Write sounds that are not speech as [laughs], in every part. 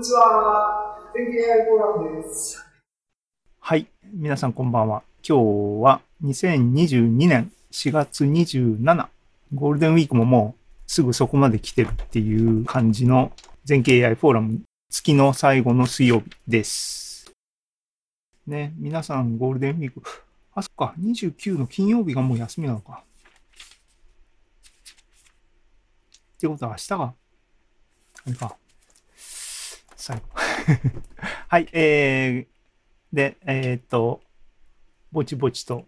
にちは。天気 AI フォーラムです。はい。皆さんこんばんは。今日は2022年4月27。ゴールデンウィークももうすぐそこまで来てるっていう感じの全景 AI フォーラム月の最後の水曜日です。ね、皆さんゴールデンウィーク、あ、そっか、29の金曜日がもう休みなのか。ってことは明日が、あれか、最後。[laughs] はい、えー、で、えー、っと、ぼちぼちと、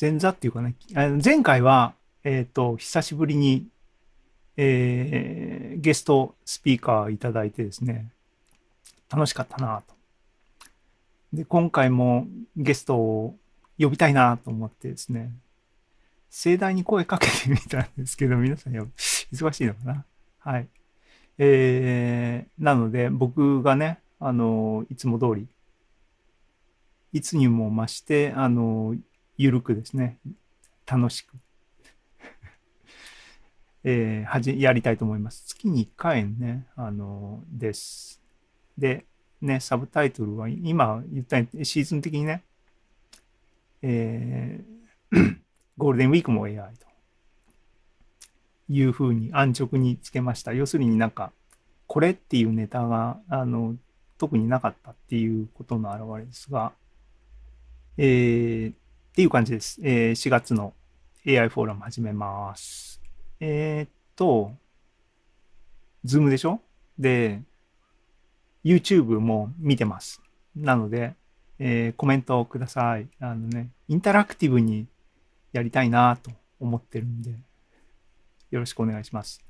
前座っていうかね、前回は、えー、っと、久しぶりに、えー、ゲストスピーカーいただいてですね、楽しかったなと。で、今回もゲストを呼びたいなと思ってですね、盛大に声かけてみたんですけど、皆さん忙しいのかな？はい。えー、なので、僕がね、あの、いつも通り、いつにも増して、あの、ゆるくですね、楽しく、[laughs] えー、はじ、やりたいと思います。月に1回ね、あの、です。で、ね、サブタイトルは、今言ったように、シーズン的にね、えー、[clears throat] ゴールデンウィークも AI と。いうふうに安直につけました。要するになんか、これっていうネタが、あの、特になかったっていうことの表れですが、えー、っていう感じです。えー、4月の AI フォーラム始めます。えー、っと、ズームでしょ？で、YouTube も見てます。なので、えー、コメントをください。あのね、インタラクティブにやりたいなと思ってるんで、よろしくお願いします。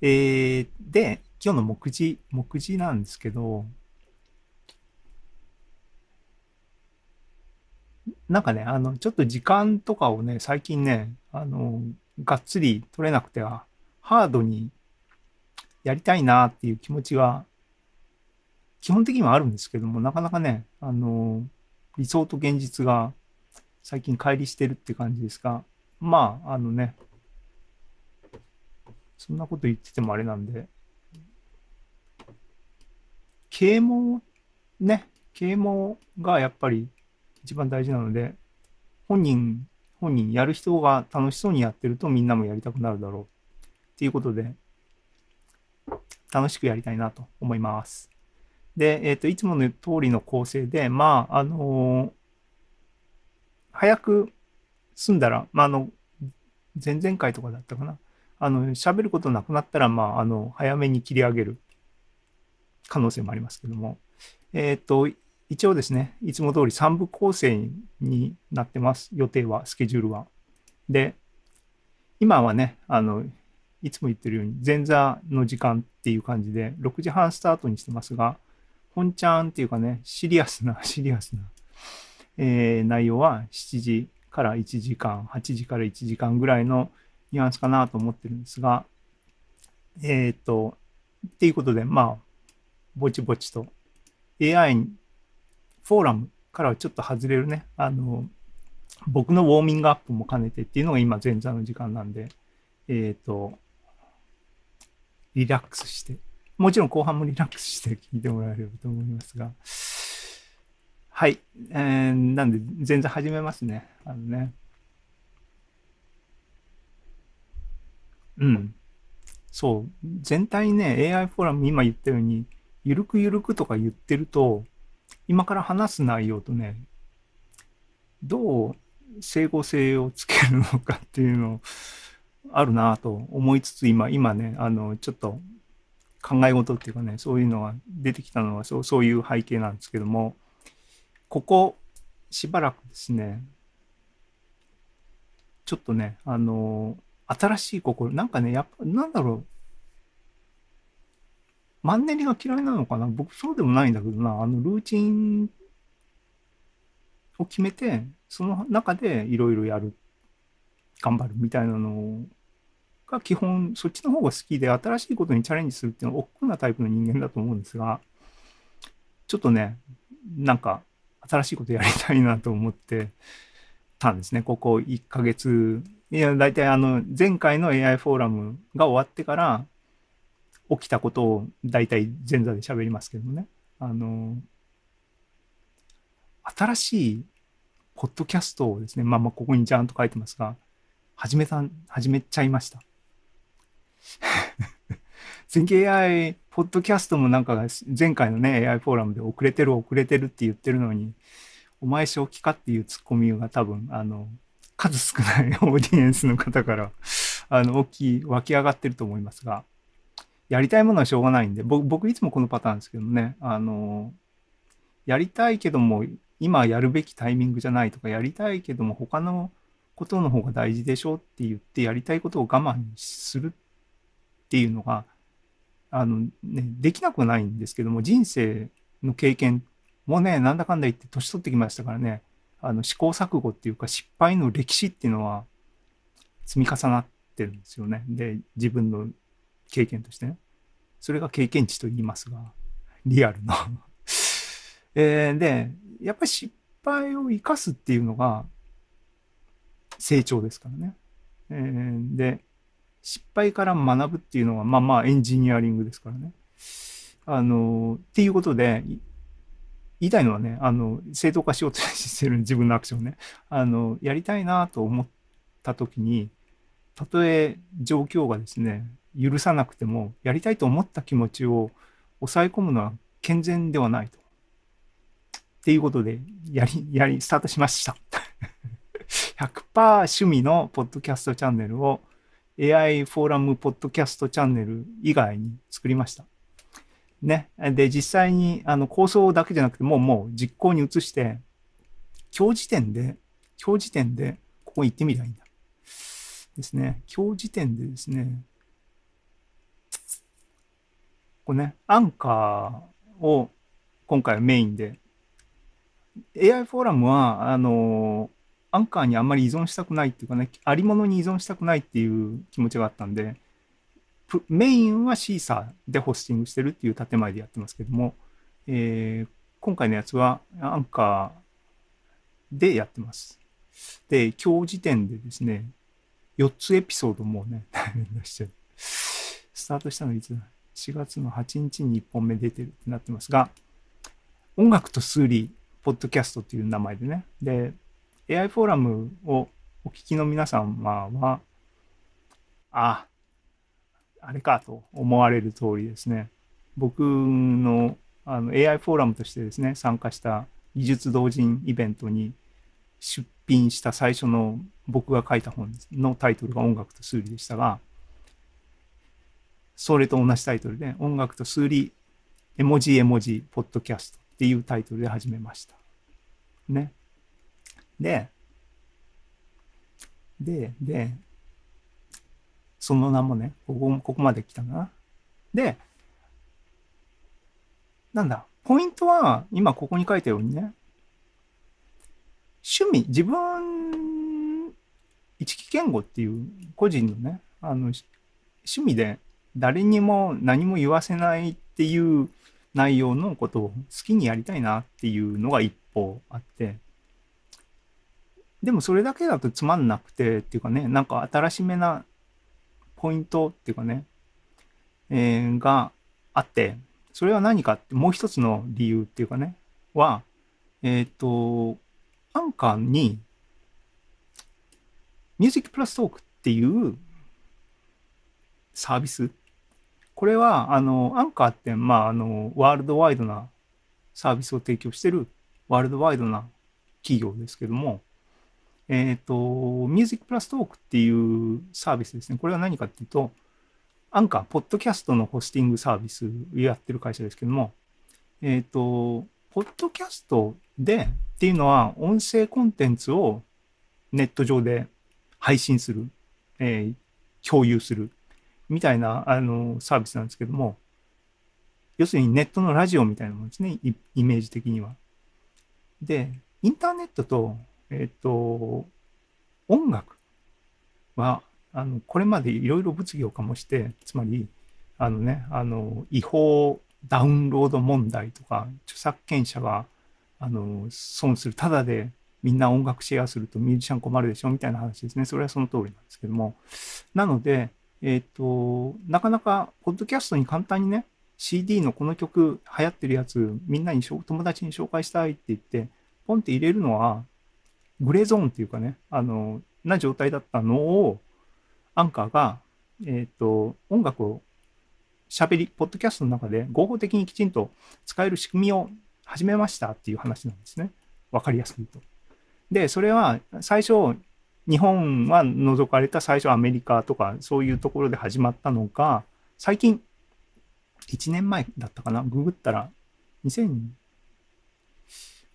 えー、で、今日の目次、目次なんですけど、なんかね、あの、ちょっと時間とかをね、最近ね、あの、がっつり取れなくては、ハードにやりたいなっていう気持ちは、基本的にはあるんですけども、なかなかね、あの、理想と現実が最近乖離してるって感じですが、まあ、あのね、そんなこと言っててもあれなんで、啓蒙、ね、啓蒙がやっぱり一番大事なので、本人、本人やる人が楽しそうにやってるとみんなもやりたくなるだろう。っていうことで、楽しくやりたいなと思います。で、えっ、ー、と、いつもの通りの構成で、まあ、あのー、早く済んだら、まあ、あの、前々回とかだったかな。あの、喋ることなくなったら、まあ、あの、早めに切り上げる可能性もありますけども、えっ、ー、と、一応ですね、いつも通り3部構成になってます。予定は、スケジュールは。で、今はね、あの、いつも言ってるように、前座の時間っていう感じで、6時半スタートにしてますが、本ちゃんっていうかね、シリアスな、[laughs] シリアスな、えー、内容は7時から1時間、8時から1時間ぐらいのニュアンスかなと思ってるんですが、えっ、ー、と、っていうことで、まあ、ぼちぼちと AI フォーラムからはちょっと外れるね、あの、僕のウォーミングアップも兼ねてっていうのが今前座の時間なんで、えっ、ー、と、リラックスして、もちろん後半もリラックスして聞いてもらえればと思いますが、はい。えー、なんで、全然始めますね。あのね。うん。そう。全体ね、AI フォーラム今言ったように、ゆるくゆるくとか言ってると、今から話す内容とね、どう整合性をつけるのかっていうのあるなと思いつつ、今、今ね、あの、ちょっと考え事っていうかね、そういうのが出てきたのはそう、そういう背景なんですけども、ここしばらくですね、ちょっとね、あの、新しい心、なんかね、やっぱ、なんだろう。マンネリが嫌いなのかな？僕そうでもないんだけどな、あの、ルーチンを決めて、その中でいろいろやる、頑張るみたいなのが基本、そっちの方が好きで、新しいことにチャレンジするっていうのは、億劫なタイプの人間だと思うんですが、ちょっとね、なんか、新しいことやりたいなと思ってたんですね。ここ1ヶ月いや、大体あの、前回の AI フォーラムが終わってから、起きたことを大体前座で喋りますけどもね。あの、新しいポッドキャストをですね、まあまあここにちゃんと書いてますが、始めた、始めちゃいました。[laughs] 全景 AI ポッドキャストもなんか前回のね AI フォーラムで遅れてる遅れてるって言ってるのに、お前正気かっていうツッコミが多分、あの、数少ない [laughs] オーディエンスの方から、あの、大きい、湧き上がってると思いますが、やりたいものはしょうがないんで、僕、僕いつもこのパターンですけどね、あの、やりたいけども、今やるべきタイミングじゃないとか、やりたいけども、他のことの方が大事でしょって言って、やりたいことを我慢するっていうのが、あの、ね、できなくはないんですけども、人生の経験もね、なんだかんだ言って年取ってきましたからね、あの試行錯誤っていうか失敗の歴史っていうのは積み重なってるんですよね。で、自分の経験としてね。それが経験値と言いますが、リアルな [laughs] えー、で、やっぱり失敗を生かすっていうのが成長ですからね。えー、で、失敗から学ぶっていうのは、まあまあエンジニアリングですからね。あの、っていうことで、言いたいのはね、あの、正当化しようとしてる [laughs] 自分のアクションね。あの、やりたいなと思った時に、たとえ状況がですね、許さなくても、やりたいと思った気持ちを抑え込むのは健全ではないと。っていうことで、やり、やり、スタートしました。[laughs] 100%趣味のポッドキャストチャンネルを AI フォーラムポッドキャストチャンネル以外に作りました。ね。で、実際にあの構想だけじゃなくて、もうもう実行に移して、今日時点で、今日時点でここに行ってみりゃいいんだ。ですね。今日時点でですね、これね、アンカーを今回はメインで、AI フォーラムは、あの、アンカーにあんまり依存したくないっていうかね、ありものに依存したくないっていう気持ちがあったんで、メインはシーサーでホスティングしてるっていう建前でやってますけども、えー、今回のやつはアンカーでやってます。で、今日時点でですね、4つエピソードもうね、大変出してるスタートしたのいつだ ?4 月の8日に1本目出てるってなってますが、音楽と数理、ポッドキャストっていう名前でね。で、AI フォーラムをお聞きの皆様は、あ、あれかと思われる通りですね、僕のあの AI フォーラムとしてですね、参加した技術同人イベントに出品した最初の僕が書いた本のタイトルが音楽と数理でしたが、それと同じタイトルで、音楽と数理絵文字絵文字ポッドキャストっていうタイトルで始めました。ね。で、で、で、その名もね、ここ、ここまで来たな。で、なんだ、ポイントは、今ここに書いたようにね、趣味、自分、一木健吾っていう個人のね、あの、趣味で誰にも何も言わせないっていう内容のことを好きにやりたいなっていうのが一方あって、でもそれだけだとつまんなくてっていうかね、なんか新しめなポイントっていうかね、えー、があって、それは何かって、もう一つの理由っていうかね、は、えっ、ー、と、アンカーに、ミュージックプラストークっていうサービス。これは、あの、アンカーって、まあ、あの、ワールドワイドなサービスを提供してるワールドワイドな企業ですけども、えっ、ー、と、ミュージックプラストークっていうサービスですね。これは何かっていうと、アンカー、ポッドキャストのホスティングサービスやってる会社ですけども、えっ、ー、と、ポッドキャストでっていうのは音声コンテンツをネット上で配信する、えー、共有するみたいなあのサービスなんですけども、要するにネットのラジオみたいなものですね、イメージ的には。で、インターネットとえっ、と、音楽は、あの、これまでいろいろ物議を醸して、つまり、あのね、あの、違法ダウンロード問題とか、著作権者が、あの、損する、ただでみんな音楽シェアするとミュージシャン困るでしょみたいな話ですね。それはその通りなんですけども。なので、えっ、と、なかなか、ポッドキャストに簡単にね、CD のこの曲流行ってるやつ、みんなに友達に紹介したいって言って、ポンって入れるのは、グレーゾーンっていうかね、あの、な状態だったのを、アンカーが、えっ、と、音楽を喋り、ポッドキャストの中で合法的にきちんと使える仕組みを始めましたっていう話なんですね。わかりやすく言うと。で、それは最初、日本は除かれた最初アメリカとかそういうところで始まったのが、最近、1年前だったかなググったら、2000、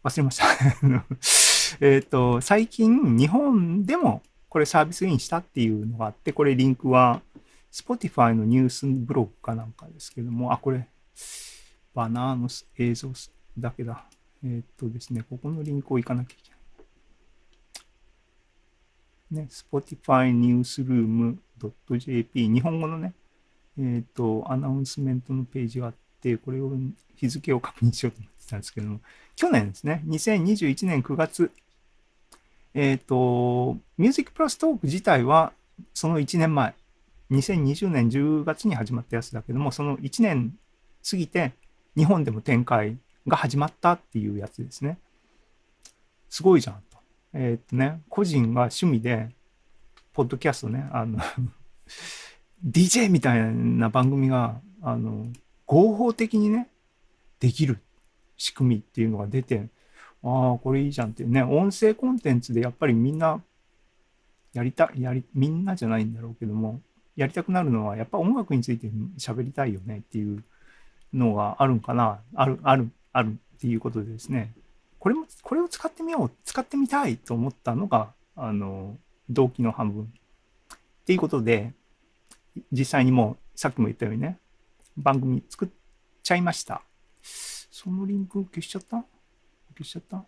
忘れました。えっと、最近日本でもこれサービスインしたっていうのがあって、これリンクは Spotify のニュースブログかなんかですけども、あ、これ、バナーの映像だけだ。えー、っとですね、ここのリンクを行かなきゃいけない。ね、Spotify Newsroom.jp 日本語のね、えー、っと、アナウンスメントのページがあって、これを日付を確認しようと思ってたんですけども、去年ですね、2021年9月、えっ、と、ミュージックプラストーク自体は、その1年前、2020年10月に始まったやつだけども、その1年過ぎて、日本でも展開が始まったっていうやつですね。すごいじゃんと。えー、っとね、個人が趣味で、ポッドキャストね、あの [laughs] DJ みたいな番組が、あの、合法的にね、できる仕組みっていうのが出て、ああ、これいいじゃんっていうね、音声コンテンツでやっぱりみんな、やりた、やり、みんなじゃないんだろうけども、やりたくなるのは、やっぱ音楽について喋りたいよねっていうのがあるんかな、ある、ある、あるっていうことでですね、これも、これを使ってみよう、使ってみたいと思ったのが、あの、動機の半分。っていうことで、実際にもう、さっきも言ったようにね、番組作っちゃいました。そのリンクを消しちゃった？消しちゃった？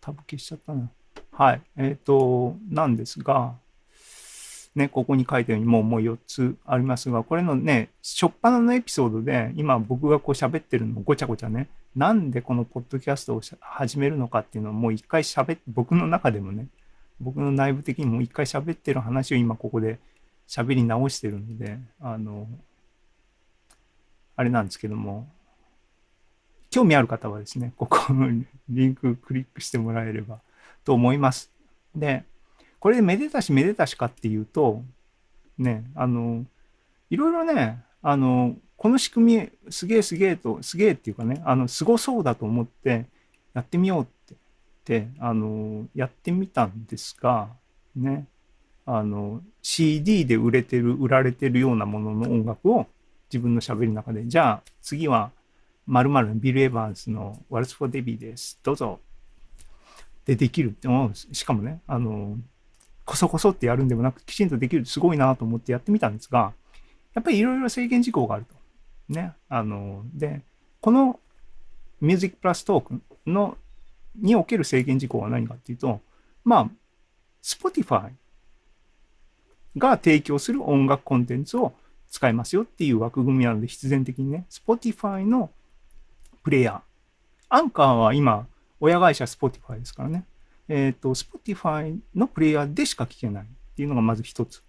タブ消しちゃったな。はい。えっ、ー、と、なんですが、ね、ここに書いたようにもうもう4つありますが、これのね、初っ端のエピソードで、今僕がこう喋ってるのごちゃごちゃね、なんでこのポッドキャストを始めるのかっていうのをもう一回喋って、僕の中でもね、僕の内部的にもう一回喋ってる話を今ここで喋り直してるので、あの、あれなんですけども、興味ある方はですね、ここのリンククリックしてもらえれば [laughs] と思います。で、これでめでたしめでたしかっていうと、ね、あの、いろいろね、あの、この仕組みすげえすげえと、すげえっていうかね、あの、すごそうだと思ってやってみようって、あの、やってみたんですが、ね、あの、CD で売れてる、売られてるようなものの音楽を自分の喋りの中で、じゃあ次は〇〇のビル・エヴァンスの Waltz for Debbie です。どうぞ。でできるって、しかもね、あの、こそこそってやるんでもなく、きちんとできるってすごいなと思ってやってみたんですが、やっぱりいろいろ制限事項があると。ね。あの、で、このミュージックプラストークの、における制限事項は何かっていうと、まあ、Spotify が提供する音楽コンテンツを使えますよっていう枠組みなので、必然的にね、Spotify のプレイヤー。アンカーは今、親会社 Spotify ですからね。えっ、ー、と、Spotify のプレイヤーでしか聞けないっていうのがまず一つ。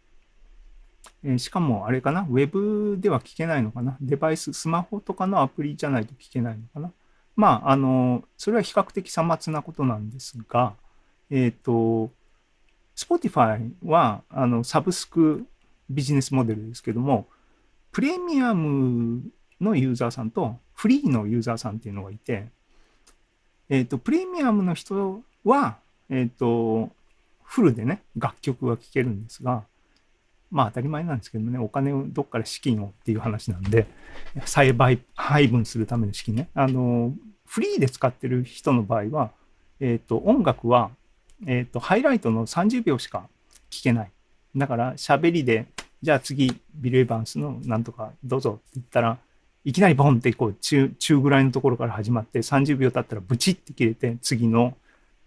えー、しかも、あれかな、ウェブでは聞けないのかな？デバイス、スマホとかのアプリじゃないと聞けないのかな？まあ、あの、それは比較的さまつなことなんですが、えっ、ー、と、Spotify は、あの、サブスクビジネスモデルですけども、プレミアムのユーザーさんとフリーのユーザーさんっていうのがいて、えっ、ー、と、プレミアムの人は、えっ、ー、と、フルでね、楽曲が聴けるんですが、まあ当たり前なんですけどね、お金をどっから資金をっていう話なんで、再配分するための資金ね。あの、フリーで使ってる人の場合は、えっ、ー、と、音楽は、えっ、と、ハイライトの30秒しか聴けない。だから、喋りで、じゃあ次、ビル・エヴァンスのなんとかどうぞって言ったら、いきなりボンってこう中、中ぐらいのところから始まって30秒経ったらブチって切れて、次の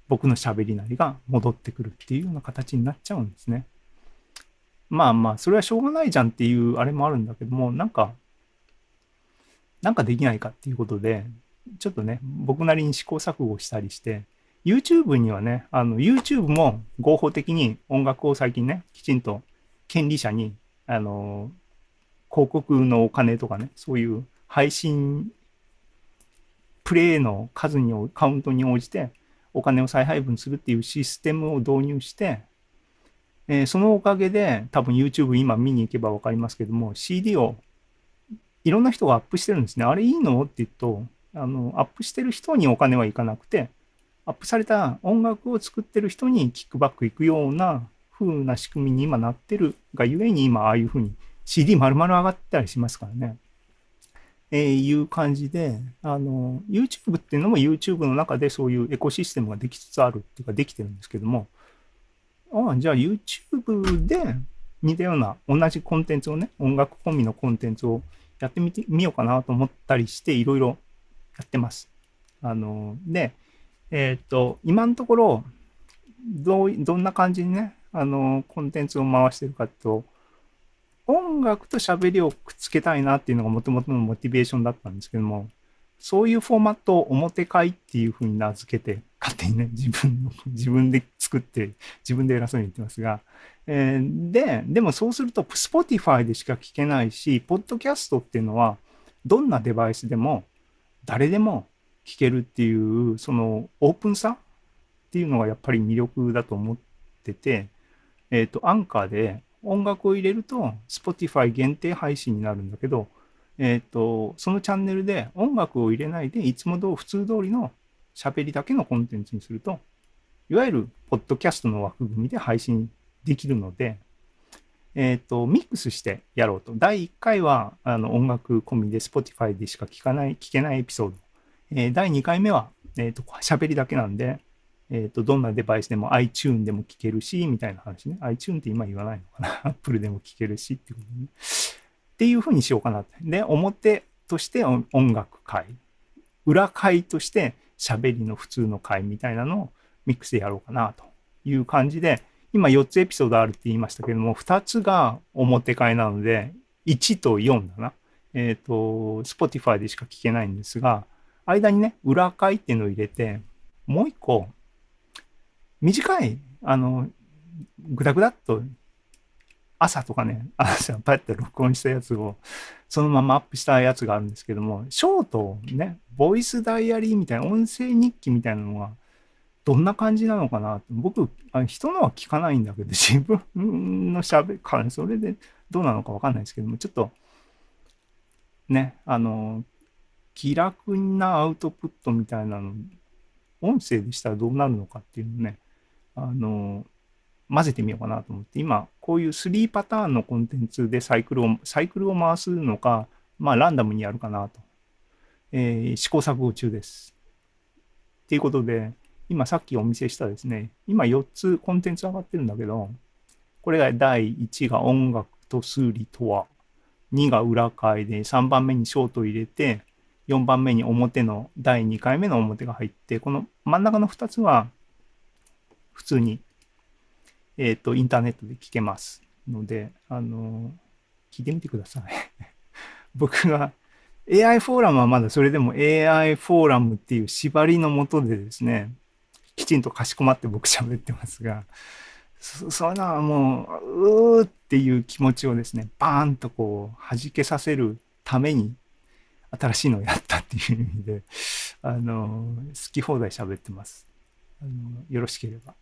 僕の喋りなりが戻ってくるっていうような形になっちゃうんですね。まあまあ、それはしょうがないじゃんっていうあれもあるんだけども、なんか、なんかできないかっていうことで、ちょっとね、僕なりに試行錯誤したりして、YouTube にはね、あの、YouTube も合法的に音楽を最近ね、きちんと権利者にあの、広告のお金とかね、そういう配信、プレイの数に、カウントに応じてお金を再配分するっていうシステムを導入して、えーそのおかげで、多分 YouTube 今見に行けば分かりますけども、CD をいろんな人がアップしてるんですね。あれいいのって言うと、あの、アップしてる人にお金はいかなくて、アップされた音楽を作ってる人にキックバックいくような風な仕組みに今なってるがゆえに今ああいう風に CD 丸々上がったりしますからね。えーいう感じで、あの、YouTube っていうのも YouTube の中でそういうエコシステムができつつあるっていうかできてるんですけども、ああ、じゃあ YouTube で似たような同じコンテンツをね、音楽込みのコンテンツをやってみてみようかなと思ったりしていろいろやってます。あの、で、えーっと、今のところ、どう、どんな感じにね、あの、コンテンツを回してるかと、音楽と喋りをくっつけたいなっていうのがもともとのモチベーションだったんですけども、そういうフォーマットを表会っていうふうに名付けて、勝手にね、[laughs] 自分の、自分で作って、自分で偉そうに言ってますが、えーで、でもそうすると、Spotify でしか聞けないし、ポッドキャストっていうのは、どんなデバイスでも、誰でも聞けるっていう、そのオープンさっていうのがやっぱり魅力だと思ってて、えっ、と、アンカーで音楽を入れると、Spotify 限定配信になるんだけど、えっ、と、そのチャンネルで音楽を入れないで、いつもどう普通通りの喋りだけのコンテンツにすると、いわゆるポッドキャストの枠組みで配信できるので、えっ、と、ミックスしてやろうと。第1回はあの音楽込みで Spotify でしか聞かない、聞けないエピソード。えー第2回目は、えっ、と、喋りだけなんで、えっ、と、どんなデバイスでも iTune でも聞けるし、みたいな話ね。iTune って今言わないのかな [laughs] ?Apple でも聞けるしっていうことね。っていうふうにしようかなって。で、表として音楽会。裏会として喋りの普通の会みたいなのをミックスでやろうかなという感じで、今4つエピソードあるって言いましたけども、2つが表会なので、1と4だな。えっ、と、Spotify でしか聞けないんですが、間にね、裏会っていうのを入れて、もう一個、短い、あの、ぐだぐだっと、朝とかね、朝パッて録音したやつを、そのままアップしたやつがあるんですけども、ショートね、ボイスダイアリーみたいな、音声日記みたいなのが、どんな感じなのかなって僕、あ人のは聞かないんだけど、自分の喋り、それでどうなのかわかんないですけども、ちょっと、ね、あの、気楽なアウトプットみたいなの、音声でしたらどうなるのかっていうのね、あの、混ぜてみようかなと思って、今、こういう3パターンのコンテンツでサイクルを、サイクルを回すのか、まあ、ランダムにやるかなと、えー試行錯誤中です。っていうことで、今さっきお見せしたですね、今4つコンテンツ上がってるんだけど、これが第1が音楽と数理とは、2が裏会で、3番目にショート入れて、4番目に表の第2回目の表が入って、この真ん中の2つは普通に、えっ、と、インターネットで聞けますので、あの、聞いてみてください。[laughs] 僕が AI フォーラムはまだそれでも AI フォーラムっていう縛りのもとでですね、きちんとかしこまって僕喋ってますが、そそういうのもう、うーっていう気持ちをですね、バーンとこう、弾けさせるために、新しいのをやったっていう意味で、あの、好き放題喋ってます。あのよろしければ